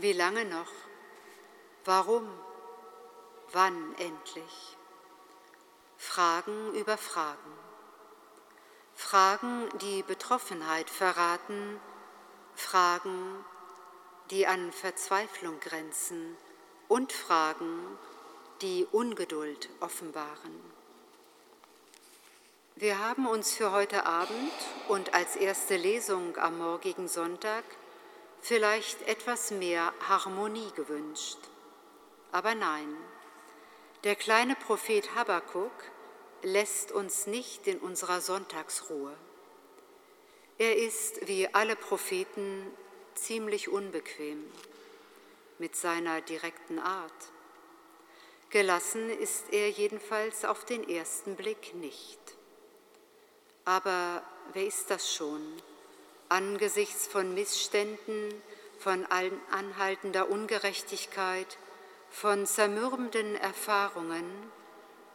Wie lange noch? Warum? Wann endlich? Fragen über Fragen. Fragen, die Betroffenheit verraten, Fragen, die an Verzweiflung grenzen und Fragen, die Ungeduld offenbaren. Wir haben uns für heute Abend und als erste Lesung am morgigen Sonntag vielleicht etwas mehr Harmonie gewünscht. Aber nein, der kleine Prophet Habakkuk lässt uns nicht in unserer Sonntagsruhe. Er ist wie alle Propheten ziemlich unbequem mit seiner direkten Art. Gelassen ist er jedenfalls auf den ersten Blick nicht. Aber wer ist das schon? Angesichts von Missständen, von anhaltender Ungerechtigkeit, von zermürbenden Erfahrungen,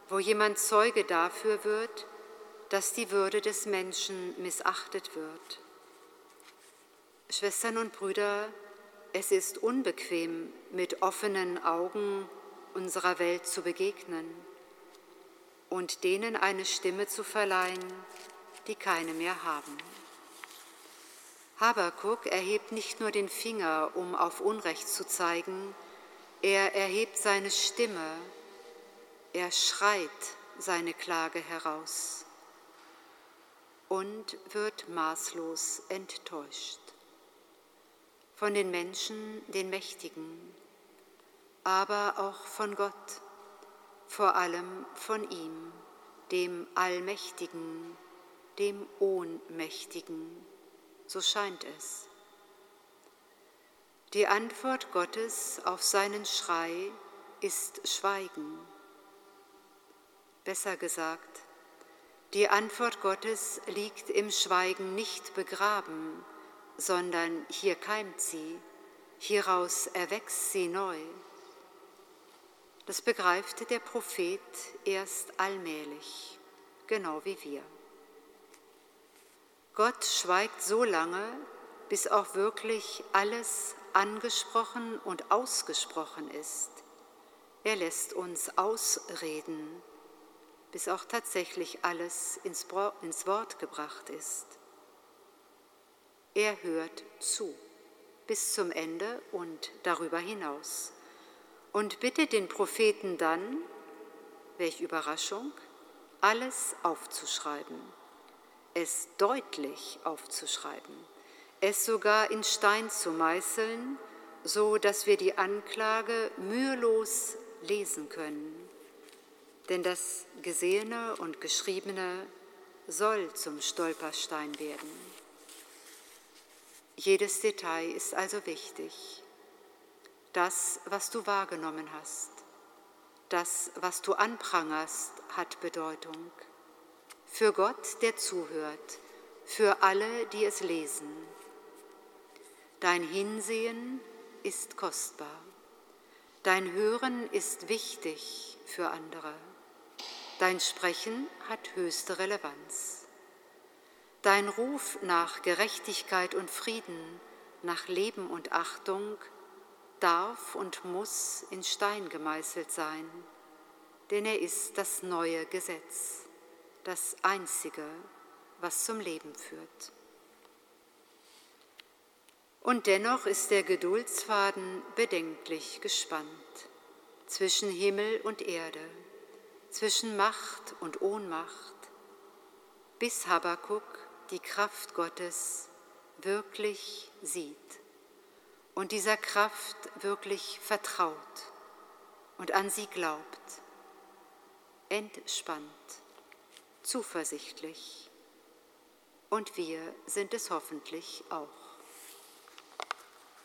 wo jemand Zeuge dafür wird, dass die Würde des Menschen missachtet wird. Schwestern und Brüder, es ist unbequem, mit offenen Augen unserer Welt zu begegnen und denen eine Stimme zu verleihen, die keine mehr haben. Habakuk erhebt nicht nur den Finger, um auf Unrecht zu zeigen, er erhebt seine Stimme, er schreit seine Klage heraus und wird maßlos enttäuscht. Von den Menschen, den Mächtigen, aber auch von Gott, vor allem von ihm, dem Allmächtigen, dem Ohnmächtigen, so scheint es. Die Antwort Gottes auf seinen Schrei ist Schweigen. Besser gesagt, die Antwort Gottes liegt im Schweigen nicht begraben, sondern hier keimt sie, hieraus erwächst sie neu. Das begreift der Prophet erst allmählich, genau wie wir. Gott schweigt so lange, bis auch wirklich alles angesprochen und ausgesprochen ist. Er lässt uns ausreden, bis auch tatsächlich alles ins Wort gebracht ist. Er hört zu bis zum Ende und darüber hinaus und bittet den Propheten dann, welch Überraschung, alles aufzuschreiben, es deutlich aufzuschreiben es sogar in Stein zu meißeln, so dass wir die Anklage mühelos lesen können. Denn das Gesehene und Geschriebene soll zum Stolperstein werden. Jedes Detail ist also wichtig. Das, was du wahrgenommen hast, das, was du anprangerst, hat Bedeutung. Für Gott, der zuhört, für alle, die es lesen. Dein Hinsehen ist kostbar. Dein Hören ist wichtig für andere. Dein Sprechen hat höchste Relevanz. Dein Ruf nach Gerechtigkeit und Frieden, nach Leben und Achtung darf und muss in Stein gemeißelt sein, denn er ist das neue Gesetz, das einzige, was zum Leben führt. Und dennoch ist der Geduldsfaden bedenklich gespannt zwischen Himmel und Erde, zwischen Macht und Ohnmacht, bis Habakuk die Kraft Gottes wirklich sieht und dieser Kraft wirklich vertraut und an sie glaubt, entspannt, zuversichtlich. Und wir sind es hoffentlich auch.